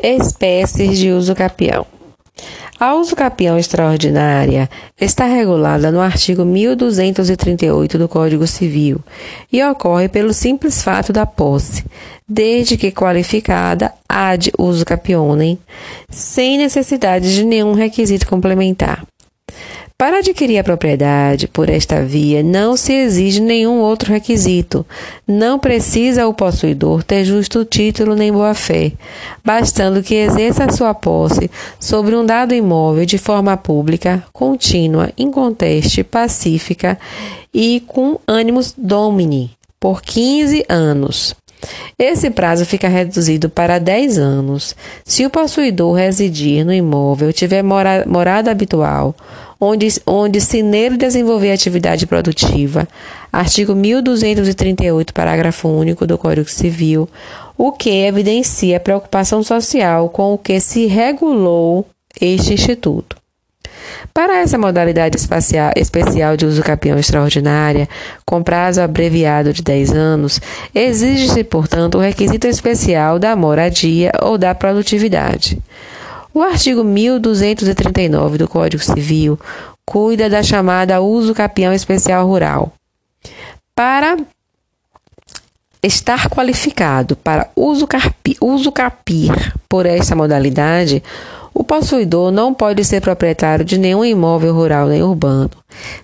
Espécies de uso capião. A uso capião extraordinária está regulada no artigo 1238 do Código Civil e ocorre pelo simples fato da posse, desde que qualificada ad uso capionem, sem necessidade de nenhum requisito complementar. Para adquirir a propriedade por esta via, não se exige nenhum outro requisito. Não precisa o possuidor ter justo título nem boa-fé, bastando que exerça a sua posse sobre um dado imóvel de forma pública, contínua, inconteste, pacífica e com ânimos domini por 15 anos. Esse prazo fica reduzido para 10 anos se o possuidor residir no imóvel, tiver mora morada habitual onde, onde se nele desenvolver atividade produtiva. Artigo 1238, parágrafo único do Código Civil, o que evidencia a preocupação social com o que se regulou este instituto. Para essa modalidade espacial, especial de uso capião extraordinária, com prazo abreviado de 10 anos, exige-se, portanto, o requisito especial da moradia ou da produtividade. O artigo 1239 do Código Civil cuida da chamada uso capião especial rural. Para estar qualificado para uso, carpi, uso capir por esta modalidade, o possuidor não pode ser proprietário de nenhum imóvel rural nem urbano.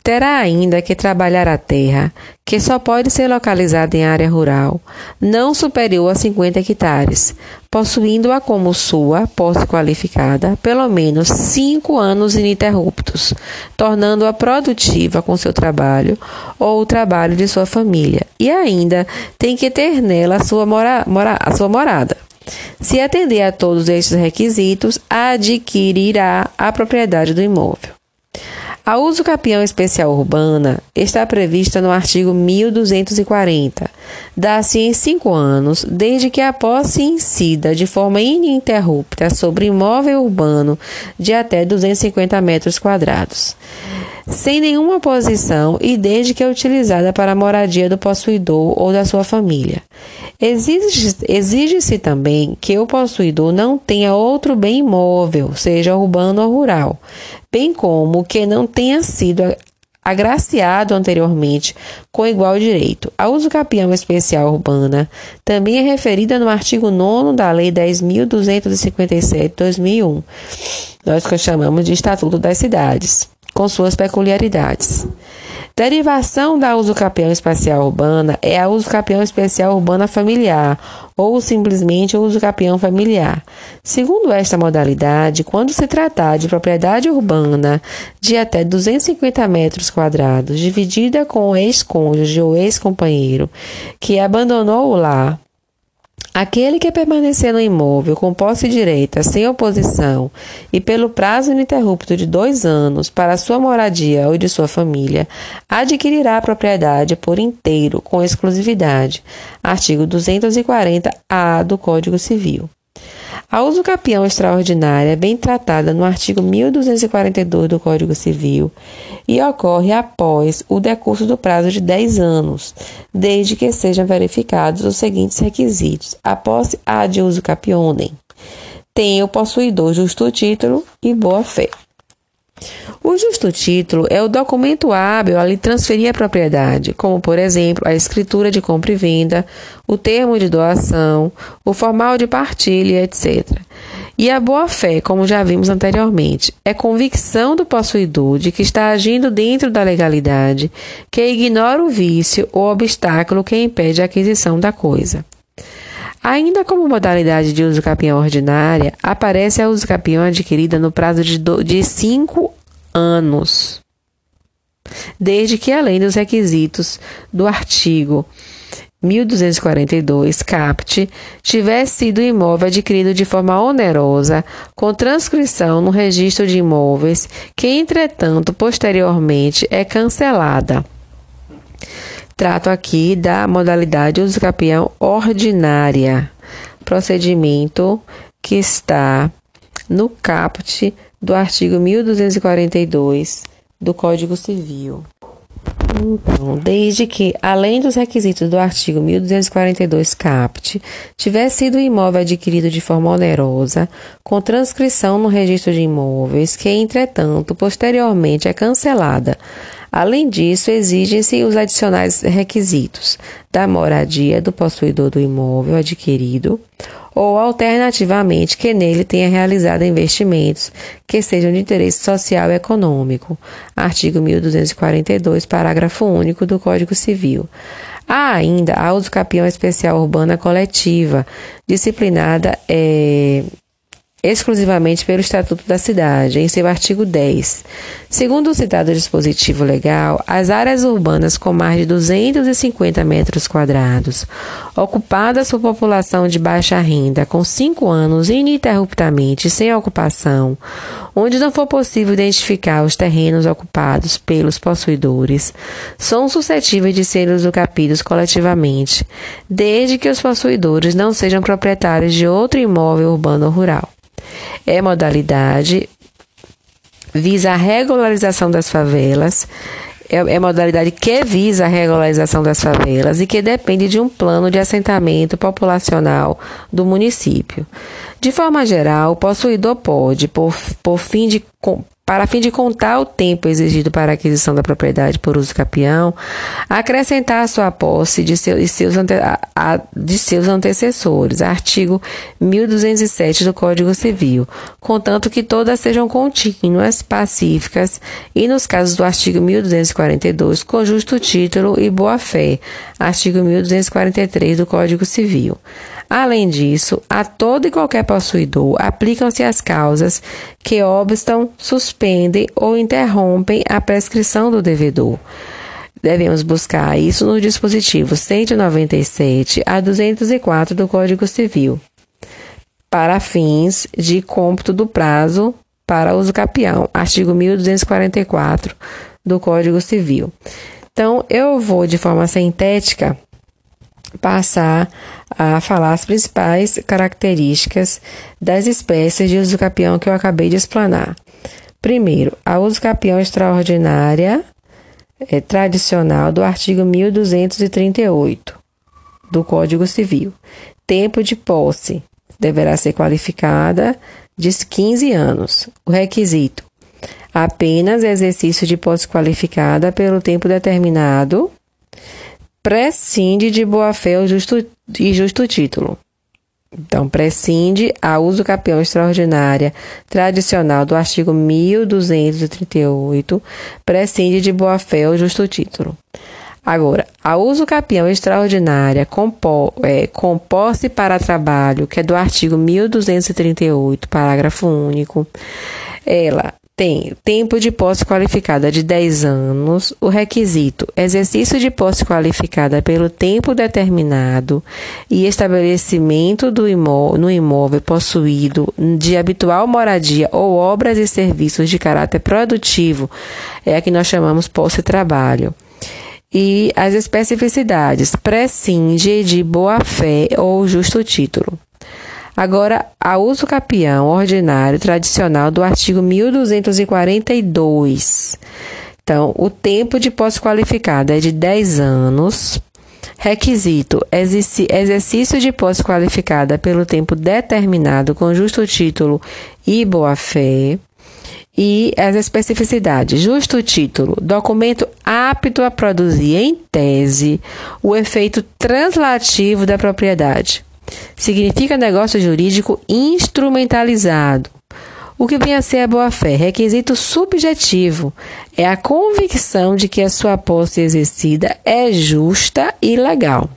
Terá ainda que trabalhar a terra, que só pode ser localizada em área rural, não superior a 50 hectares, possuindo-a como sua posse qualificada pelo menos cinco anos ininterruptos, tornando-a produtiva com seu trabalho ou o trabalho de sua família, e ainda tem que ter nela a sua, mora, mora, a sua morada. Se atender a todos estes requisitos, adquirirá a propriedade do imóvel. A uso capião especial urbana está prevista no artigo 1240. Dá-se em cinco anos, desde que a posse incida de forma ininterrupta sobre imóvel urbano de até 250 metros quadrados sem nenhuma oposição e desde que é utilizada para a moradia do possuidor ou da sua família. Exige-se também que o possuidor não tenha outro bem imóvel, seja urbano ou rural, bem como que não tenha sido agraciado anteriormente com igual direito. A uso capião especial urbana também é referida no artigo 9 da Lei 10.257-2001, nós que chamamos de Estatuto das Cidades com suas peculiaridades. Derivação da uso-capião espacial urbana é a uso-capião especial urbana familiar ou simplesmente uso-capião familiar. Segundo esta modalidade, quando se tratar de propriedade urbana de até 250 metros quadrados, dividida com o ex-cônjuge ou ex-companheiro que abandonou o lar Aquele que permanecer no imóvel com posse direita, sem oposição e pelo prazo ininterrupto de dois anos para sua moradia ou de sua família, adquirirá a propriedade por inteiro, com exclusividade. Artigo 240-A do Código Civil. A uso capião extraordinária é bem tratada no artigo 1242 do Código Civil e ocorre após o decurso do prazo de 10 anos, desde que sejam verificados os seguintes requisitos: a posse ad uso capionem, tem o possuidor justo título e boa fé. O justo título é o documento hábil a lhe transferir a propriedade, como, por exemplo, a escritura de compra e venda, o termo de doação, o formal de partilha, etc. E a boa-fé, como já vimos anteriormente, é convicção do possuidor de que está agindo dentro da legalidade, que ignora o vício ou obstáculo que impede a aquisição da coisa. Ainda como modalidade de uso capião ordinária, aparece a uso capião adquirida no prazo de 5 anos, desde que, além dos requisitos do artigo 1242, CAPT, tivesse sido imóvel adquirido de forma onerosa, com transcrição no registro de imóveis, que, entretanto, posteriormente é cancelada. Trato aqui da modalidade uso capião ordinária, procedimento que está no caput do artigo 1242 do Código Civil. Então, desde que, além dos requisitos do artigo 1242 CAPT, tiver sido o imóvel adquirido de forma onerosa, com transcrição no registro de imóveis, que, entretanto, posteriormente é cancelada. Além disso, exigem-se os adicionais requisitos da moradia do possuidor do imóvel adquirido, ou alternativamente que nele tenha realizado investimentos que sejam de interesse social e econômico. Artigo 1242, parágrafo único do Código Civil. Há ainda a uso capião especial urbana coletiva, disciplinada é, exclusivamente pelo Estatuto da Cidade, em seu artigo 10. Segundo o citado dispositivo legal, as áreas urbanas com mais de 250 metros quadrados, ocupadas por população de baixa renda com cinco anos ininterruptamente sem ocupação, onde não for possível identificar os terrenos ocupados pelos possuidores, são suscetíveis de serem usucapidos coletivamente, desde que os possuidores não sejam proprietários de outro imóvel urbano ou rural. É modalidade visa a regularização das favelas, é, é modalidade que visa a regularização das favelas e que depende de um plano de assentamento populacional do município. De forma geral, o possuidor pode, por, por fim de para fim de contar o tempo exigido para a aquisição da propriedade por uso capião, acrescentar a sua posse de, seu, de, seus, ante, a, de seus antecessores, artigo 1207 do Código Civil, contanto que todas sejam contínuas, pacíficas e, nos casos do artigo 1242, com justo título e boa-fé, artigo 1243 do Código Civil. Além disso, a todo e qualquer possuidor aplicam-se as causas que obstam, suspendem ou interrompem a prescrição do devedor. Devemos buscar isso no dispositivo 197 a 204 do Código Civil, para fins de cômputo do prazo para uso capião, artigo 1244 do Código Civil. Então, eu vou de forma sintética passar a falar as principais características das espécies de usucapião que eu acabei de explanar. Primeiro, a usucapião extraordinária é, tradicional do artigo 1238 do Código Civil. Tempo de posse deverá ser qualificada de 15 anos. O requisito: apenas exercício de posse qualificada pelo tempo determinado prescinde de boa-fé e justo título. Então, prescinde a uso capião extraordinária tradicional do artigo 1238, prescinde de boa-fé ou justo título. Agora, a uso capião extraordinária com, é, posse para trabalho, que é do artigo 1238, parágrafo único, ela tem tempo de posse qualificada de 10 anos, o requisito exercício de posse qualificada pelo tempo determinado e estabelecimento do imó no imóvel possuído de habitual moradia ou obras e serviços de caráter produtivo, é a que nós chamamos posse-trabalho. E as especificidades prescinde de boa-fé ou justo título. Agora, a uso capião ordinário tradicional do artigo 1242. Então, o tempo de posse qualificada é de 10 anos. Requisito: exercício de posse qualificada pelo tempo determinado com justo título e boa-fé. E as especificidades: justo título, documento apto a produzir em tese o efeito translativo da propriedade significa negócio jurídico instrumentalizado. O que vem a ser a boa-fé? Requisito subjetivo. É a convicção de que a sua posse exercida é justa e legal.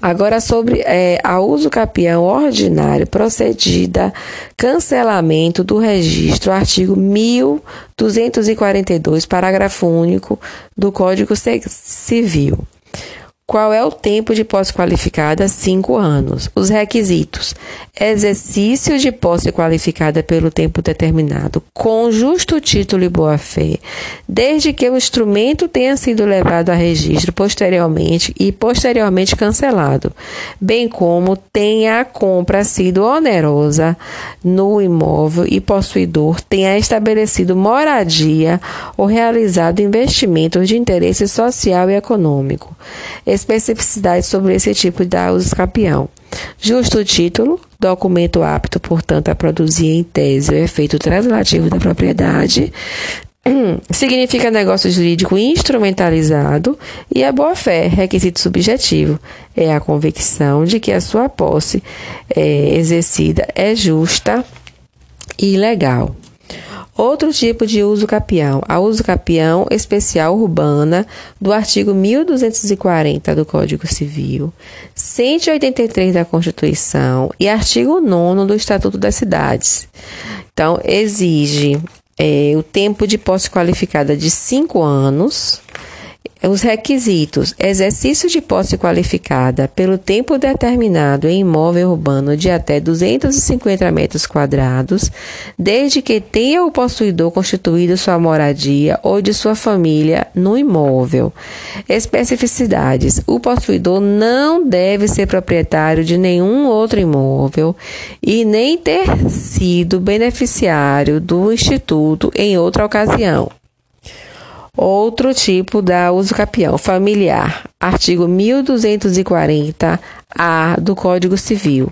Agora, sobre é, a uso capião ordinário procedida, cancelamento do registro, artigo 1242, parágrafo único do Código Civil. Qual é o tempo de posse qualificada? Cinco anos. Os requisitos: exercício de posse qualificada pelo tempo determinado, com justo título e boa-fé, desde que o instrumento tenha sido levado a registro posteriormente e posteriormente cancelado, bem como tenha a compra sido onerosa no imóvel e possuidor tenha estabelecido moradia ou realizado investimentos de interesse social e econômico especificidades sobre esse tipo de uso escapião. Justo título, documento apto, portanto, a produzir em tese o efeito translativo da propriedade. Significa negócio jurídico instrumentalizado e a boa-fé, requisito subjetivo, é a convicção de que a sua posse é, exercida é justa e legal. Outro tipo de uso capião, a uso capião especial urbana do artigo 1240 do Código Civil, 183 da Constituição e artigo 9 do Estatuto das Cidades. Então, exige é, o tempo de posse qualificada de cinco anos os requisitos: exercício de posse qualificada pelo tempo determinado em imóvel urbano de até 250 metros quadrados, desde que tenha o possuidor constituído sua moradia ou de sua família no imóvel. Especificidades: o possuidor não deve ser proprietário de nenhum outro imóvel e nem ter sido beneficiário do instituto em outra ocasião. Outro tipo da uso capião familiar, artigo 1240-A do Código Civil.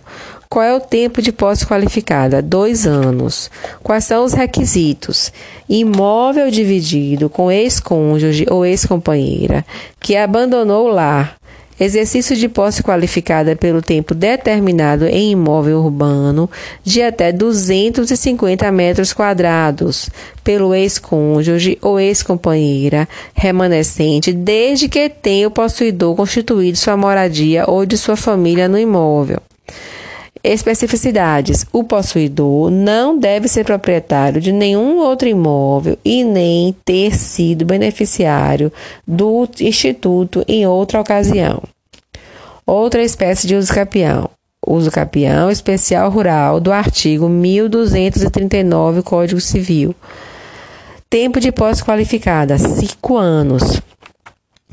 Qual é o tempo de posse qualificada? Dois anos. Quais são os requisitos? Imóvel dividido com ex-cônjuge ou ex-companheira que abandonou o lar Exercício de posse qualificada pelo tempo determinado em imóvel urbano de até 250 metros quadrados pelo ex-cônjuge ou ex-companheira remanescente, desde que tenha o possuidor constituído sua moradia ou de sua família no imóvel. Especificidades: o possuidor não deve ser proprietário de nenhum outro imóvel e nem ter sido beneficiário do instituto em outra ocasião. Outra espécie de uso capião. Uso capião especial rural do artigo 1239 Código Civil. Tempo de posse qualificada: 5 anos.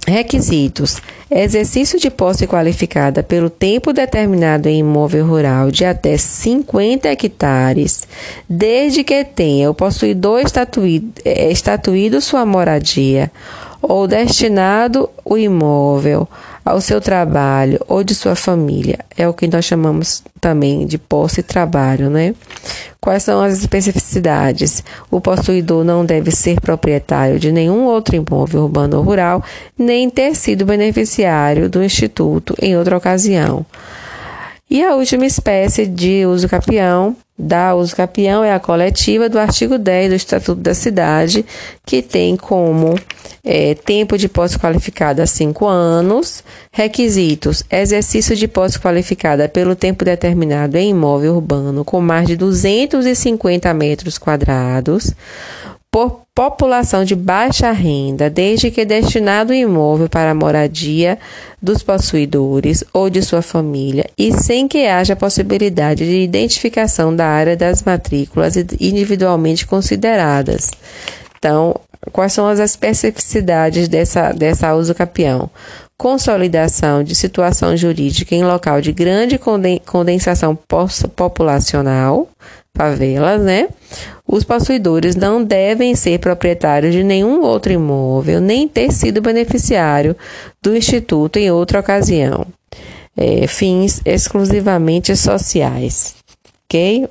Requisitos: exercício de posse qualificada pelo tempo determinado em imóvel rural de até 50 hectares, desde que tenha o possuidor estatuído, eh, estatuído sua moradia ou destinado o imóvel ao seu trabalho ou de sua família. É o que nós chamamos também de posse e trabalho, né? Quais são as especificidades? O possuidor não deve ser proprietário de nenhum outro imóvel urbano ou rural, nem ter sido beneficiário do instituto em outra ocasião. E a última espécie de uso capião da uso capião é a coletiva do artigo 10 do Estatuto da Cidade, que tem como é, tempo de posse qualificada cinco anos, requisitos: exercício de posse qualificada pelo tempo determinado em imóvel urbano com mais de 250 metros quadrados, por população de baixa renda, desde que destinado o imóvel para a moradia dos possuidores ou de sua família e sem que haja possibilidade de identificação da área das matrículas individualmente consideradas. Então, quais são as especificidades dessa, dessa uso capião? Consolidação de situação jurídica em local de grande condensação populacional, favelas, né? Os possuidores não devem ser proprietários de nenhum outro imóvel, nem ter sido beneficiário do Instituto em outra ocasião. É, fins exclusivamente sociais. Ok?